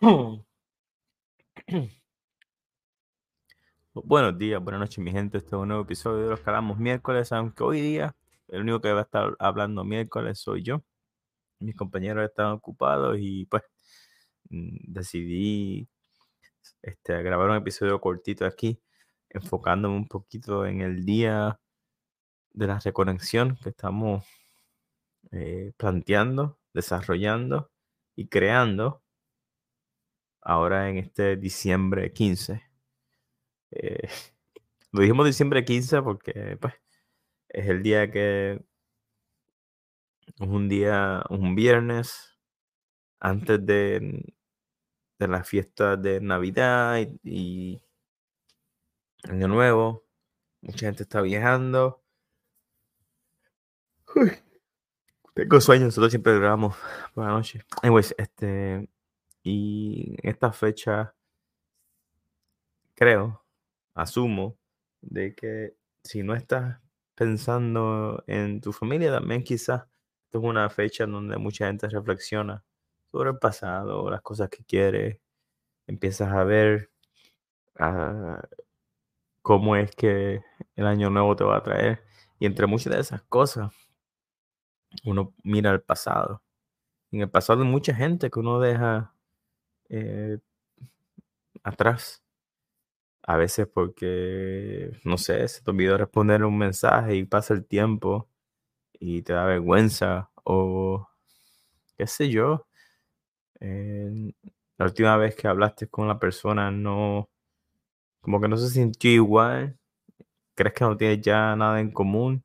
Buenos días, buenas noches, mi gente. Este es un nuevo episodio de los que hablamos miércoles, aunque hoy día el único que va a estar hablando miércoles soy yo. Mis compañeros están ocupados y pues mm, decidí este, grabar un episodio cortito aquí, enfocándome un poquito en el día de la reconexión que estamos eh, planteando, desarrollando y creando ahora en este diciembre 15. Eh, lo dijimos diciembre 15 porque pues, es el día que es un día, un viernes antes de, de la fiesta de Navidad y, Año Nuevo. Mucha gente está viajando. tengo sueños, nosotros siempre grabamos por la noche. Anyways, este, y esta fecha, creo, asumo, de que si no estás pensando en tu familia, también quizás es una fecha donde mucha gente reflexiona sobre el pasado, las cosas que quiere, empiezas a ver ah, cómo es que el año nuevo te va a traer. Y entre muchas de esas cosas, uno mira el pasado. En el pasado hay mucha gente que uno deja eh, atrás. A veces porque, no sé, se te olvidó responder un mensaje y pasa el tiempo y te da vergüenza o qué sé yo. La última vez que hablaste con la persona no, como que no se sintió igual. ¿Crees que no tienes ya nada en común?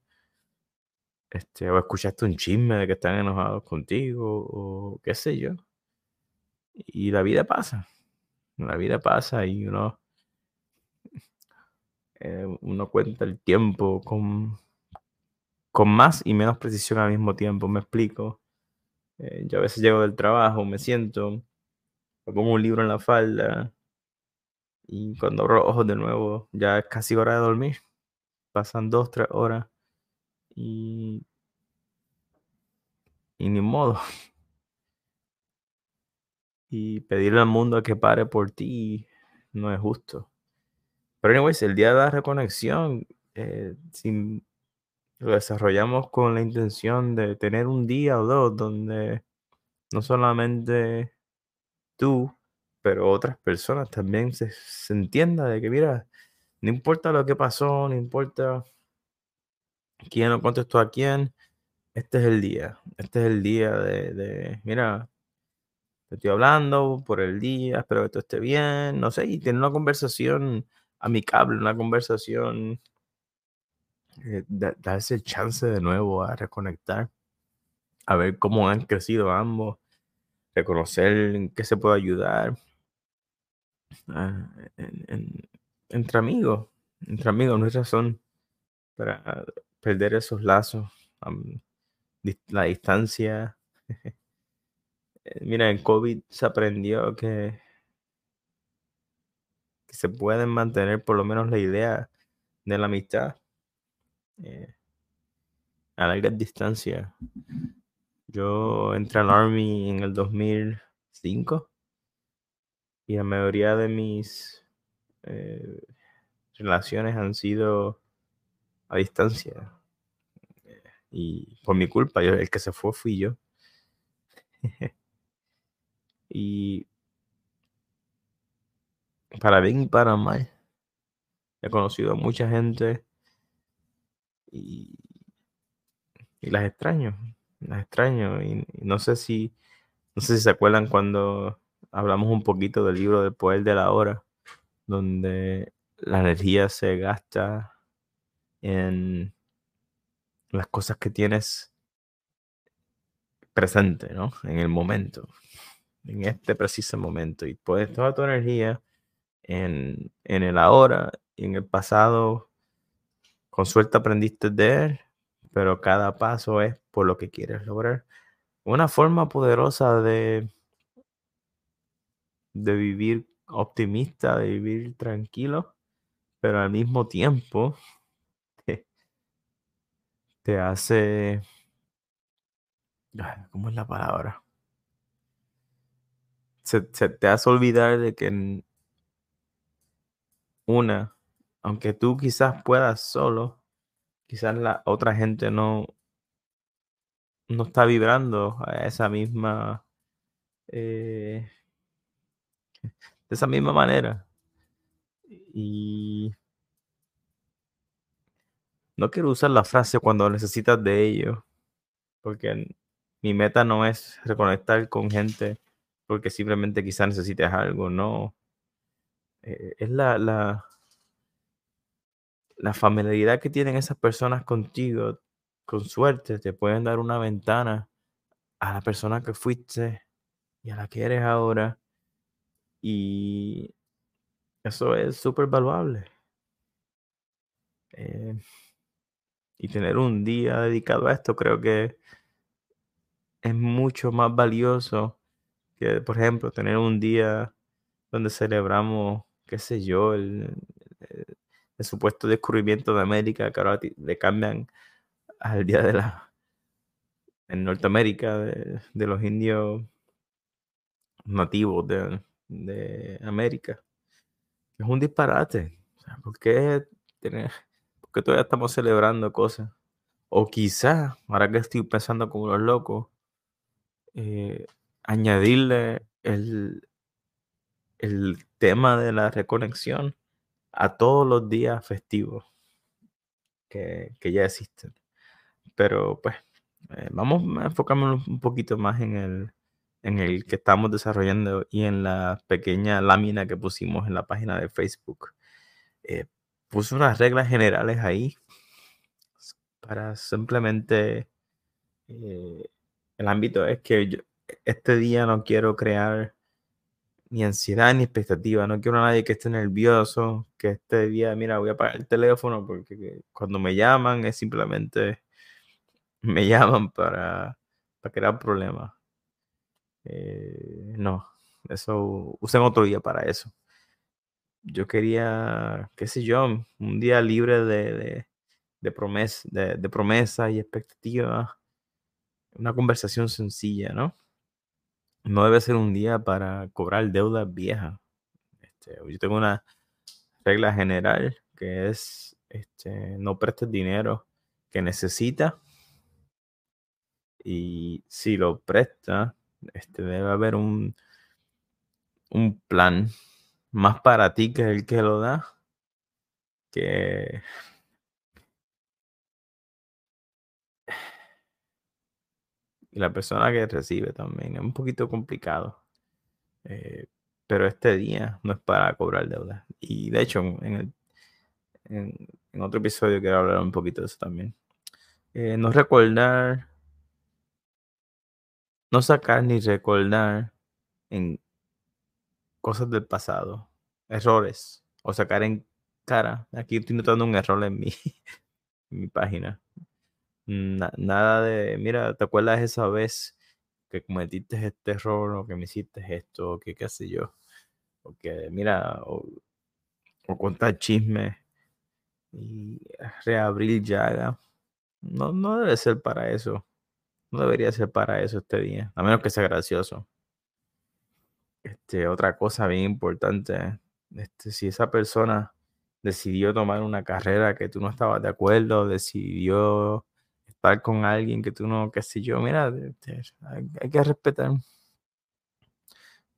Este, o escuchaste un chisme de que están enojados contigo o qué sé yo. Y la vida pasa. La vida pasa y uno, eh, uno cuenta el tiempo con, con más y menos precisión al mismo tiempo. Me explico. Eh, yo a veces llego del trabajo, me siento, pongo un libro en la falda y cuando abro ojos de nuevo ya es casi hora de dormir. Pasan dos, tres horas y, y ni modo. Y pedirle al mundo que pare por ti no es justo. Pero anyways, el día de la reconexión, eh, lo desarrollamos con la intención de tener un día o dos donde no solamente tú, pero otras personas también se, se entienda de que, mira, no importa lo que pasó, no importa quién lo contestó a quién, este es el día, este es el día de, de mira, estoy hablando por el día, espero que todo esté bien, no sé, y tener una conversación amicable, una conversación, eh, darse el chance de nuevo a reconectar, a ver cómo han crecido ambos, reconocer en qué se puede ayudar, ah, entre amigos, entre amigos, no hay razón para perder esos lazos, la distancia. Eh, mira, en COVID se aprendió que, se pueden mantener por lo menos la idea de la amistad eh, a larga distancia. Yo entré al Army en el 2005 y la mayoría de mis eh, relaciones han sido a distancia. Y por mi culpa, el que se fue fui yo. y para bien y para mal, he conocido a mucha gente y, y las extraño, las extraño. Y, no sé si, no sé si se acuerdan cuando hablamos un poquito del libro del poder de la hora, donde la energía se gasta en las cosas que tienes presente, ¿no? En el momento, en este preciso momento. Y puedes toda tu energía en, en el ahora y en el pasado. Con suerte aprendiste de él, pero cada paso es por lo que quieres lograr. Una forma poderosa de, de vivir optimista, de vivir tranquilo, pero al mismo tiempo te, hace... ¿Cómo es la palabra? Se, te hace olvidar de que una, aunque tú quizás puedas solo, quizás la otra gente no, no está vibrando a esa misma, eh, de esa misma manera. Y no quiero usar la frase cuando necesitas de ello, porque mi meta no es reconectar con gente porque simplemente quizás necesites algo, no. Eh, es la, la, la familiaridad que tienen esas personas contigo, con suerte, te pueden dar una ventana a la persona que fuiste y a la que eres ahora. Y eso es súper valuable. Eh, y tener un día dedicado a esto creo que es mucho más valioso que, por ejemplo, tener un día donde celebramos, qué sé yo, el, supuesto descubrimiento de América, que ahora le cambian al día de la en Norteamérica de, los indios nativos de, América. Es un disparate. ¿por, qué tener, todavía estamos celebrando cosas? O quizás, ahora que estoy pensando como los locos, eh, añadirle el, el tema de la reconexión a todos los días festivos que, ya existen. Pero pues eh, vamos a enfocarnos un poquito más en el, en el que estamos desarrollando y en la pequeña lámina que pusimos en la página de Facebook. Eh, puse unas reglas generales ahí para simplemente eh, el ámbito es que yo, este día no quiero crear ni ansiedad ni expectativa. No quiero a nadie que esté nervioso, que este día, mira, voy a apagar el teléfono porque cuando me llaman es simplemente me llaman para, para crear problemas. Eh, no, eso usen otro día para eso. Yo quería, qué sé yo, un día libre de, de, de, de promesa y expectativa. Una conversación sencilla, ¿no? No debe ser un día para cobrar deudas viejas. Este, yo tengo una regla general que es este, no prestes dinero que necesita y si lo presta, este, debe haber un, un plan más para ti que el que lo da que la persona que recibe también. Es un poquito complicado. Eh, pero este día no es para cobrar deuda. Y de hecho, en, en, otro episodio quiero hablar un poquito de eso también. Eh, no recordar, no sacar ni recordar en cosas del pasado, errores, o sacar en cara. Aquí estoy notando un error en mi, en mi página nada de, mira, ¿te acuerdas esa vez que cometiste este error o que me hiciste esto o que qué sé yo? O que, mira, o, contar chisme y reabrir llaga. No, no debe ser para eso. No debería ser para eso este día, a menos que sea gracioso. Este, otra cosa bien importante, este, si esa persona decidió tomar una carrera que tú no estabas de acuerdo, decidió estar con alguien que tú no, qué sé yo, mira, hay, que respetar.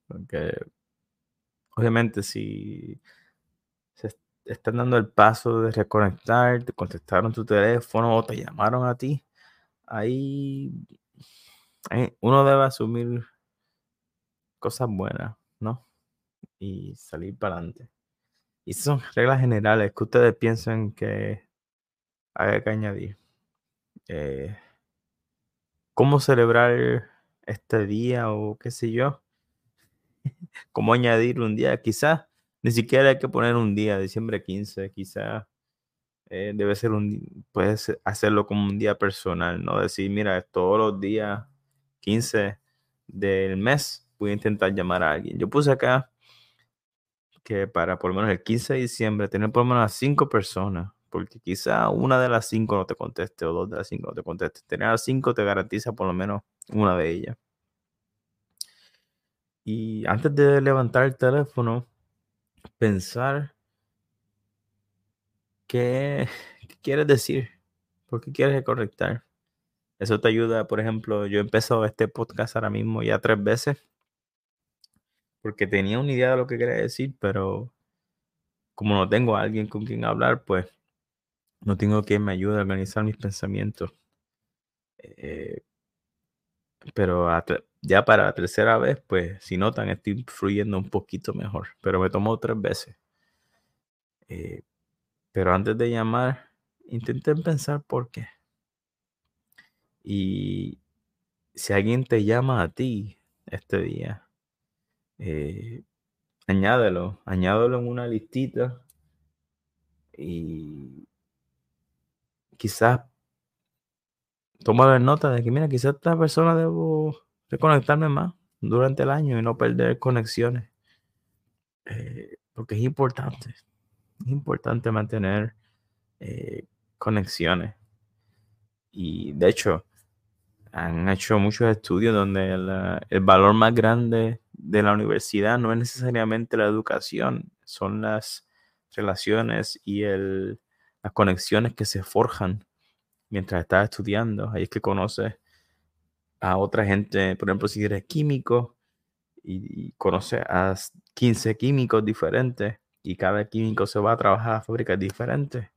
Porque obviamente si se están dando el paso de reconectar, te contestaron tu teléfono o te llamaron a ti, ahí, uno debe asumir cosas buenas, ¿no? Y salir para adelante. Y son reglas generales que ustedes piensan que hay que añadir. Eh, cómo celebrar este día o qué sé yo. cómo añadir un día. Quizás ni siquiera hay que poner un día, diciembre 15, quizás eh, debe ser un, puedes hacerlo como un día personal, ¿no? Decir, mira, todos los días 15 del mes voy a intentar llamar a alguien. Yo puse acá que para por lo menos el 15 de diciembre tener por lo menos a cinco personas porque quizá una de las cinco no te conteste o dos de las cinco no te conteste. Tener a cinco te garantiza por lo menos una de ellas. Y antes de levantar el teléfono, pensar qué, quieres decir, por qué quieres conectar. Eso te ayuda, por ejemplo, yo he empezado este podcast ahora mismo ya tres veces porque tenía una idea de lo que quería decir, pero como no tengo a alguien con quien hablar, pues no tengo quien me ayude a organizar mis pensamientos. Eh, pero ya para la tercera vez, pues si notan, estoy fluyendo un poquito mejor, pero me tomó tres veces. Eh, pero antes de llamar, intenten pensar por qué. Y si alguien te llama a ti este día, eh, añádelo, añádelo en una listita y quizás toma nota de que, mira, quizás esta persona debo reconectarme más durante el año y no perder conexiones. Eh, porque es importante, es importante mantener eh, conexiones. Y de hecho, han hecho muchos estudios donde el valor más grande de la universidad no es necesariamente la educación, son las relaciones y el, las conexiones que se forjan mientras estás estudiando. Ahí es que conoces a otra gente, por ejemplo, si eres químico y, y conoces a 15 químicos diferentes y cada químico se va a trabajar a fábricas diferentes,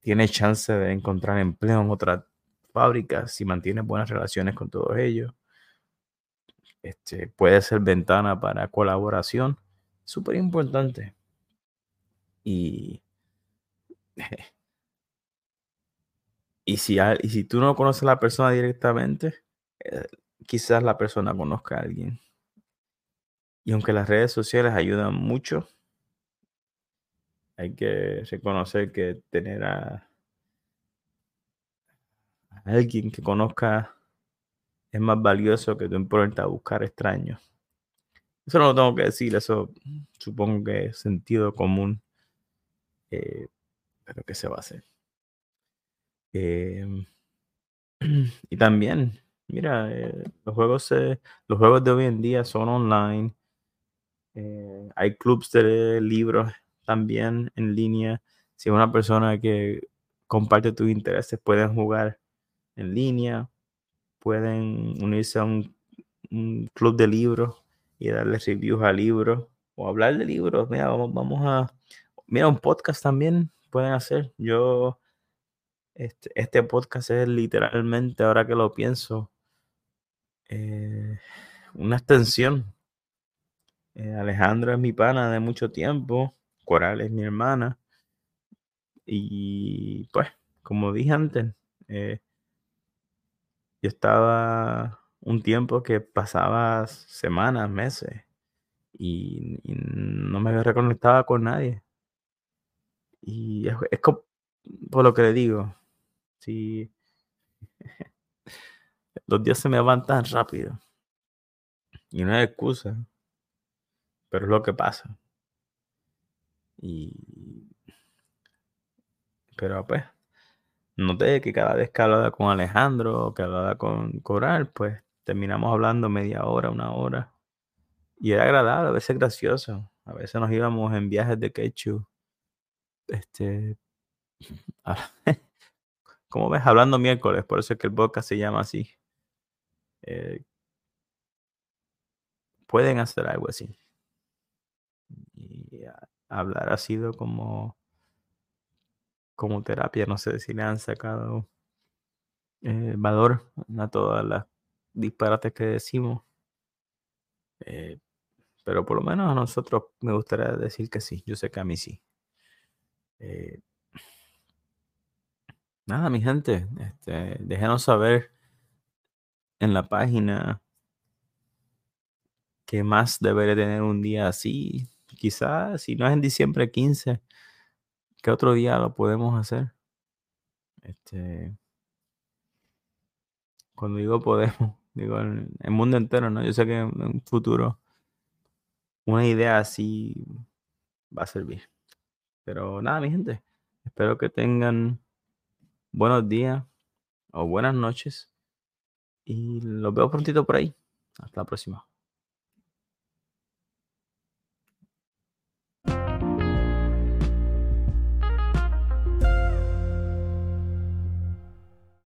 tienes chance de encontrar empleo en otras fábricas si mantienes buenas relaciones con todos ellos. Este, puede ser ventana para colaboración. Súper importante. Y, y, si, y si tú no conoces a la persona directamente, eh, quizás la persona conozca a alguien. Y aunque las redes sociales ayudan mucho, hay que reconocer que tener a alguien que conozca es más valioso que tú importa buscar extraños. Eso no lo tengo que decir, eso supongo que es sentido común. Eh, pero ¿qué se va a hacer? Em, y también, mira, eh, los, juegos, los juegos de hoy en día son online. Eh, hay clubs de libros también en línea. Si una persona que comparte tus intereses, pueden jugar en línea, pueden unirse a un, club de libros y darle reviews a libros o hablar de libros. Mira, vamos, vamos a. Mira, un podcast también pueden hacer. Yo. Este, este podcast es literalmente, ahora que lo pienso, eh, una extensión. Eh, Alejandra es mi pana de mucho tiempo. Coral es mi hermana. Y pues, como dije antes, eh, yo estaba un tiempo que pasaba semanas, meses y, no me reconectaba con nadie. Y es, por lo que le digo, si los días se me van tan rápido y no hay excusa, pero es lo que pasa. Y pero pues noté que cada vez que hablaba con Alejandro o que hablaba con Coral, pues terminamos hablando media hora, una hora. Y era agradable, a veces gracioso. A veces nos íbamos en viajes de quechu. Este. ¿Cómo ves? Hablando miércoles, por eso es que el podcast se llama así. Eh, pueden hacer algo así. Y hablar ha sido como como terapia. No sé si le han sacado eh, valor a todas las disparates que decimos. Eh, pero por lo menos a nosotros me gustaría decir que sí. Yo sé que a mí sí. Eh, nada, mi gente. Este, déjenos saber en la página qué más debería tener un día así. Quizás, si no es en diciembre 15, ¿Qué otro día lo podemos hacer? Este, cuando digo podemos, digo el, el mundo entero, ¿no? Yo sé que en un futuro una idea así va a servir. Pero nada, mi gente, espero que tengan buenos días o buenas noches y los veo prontito por ahí. Hasta la próxima.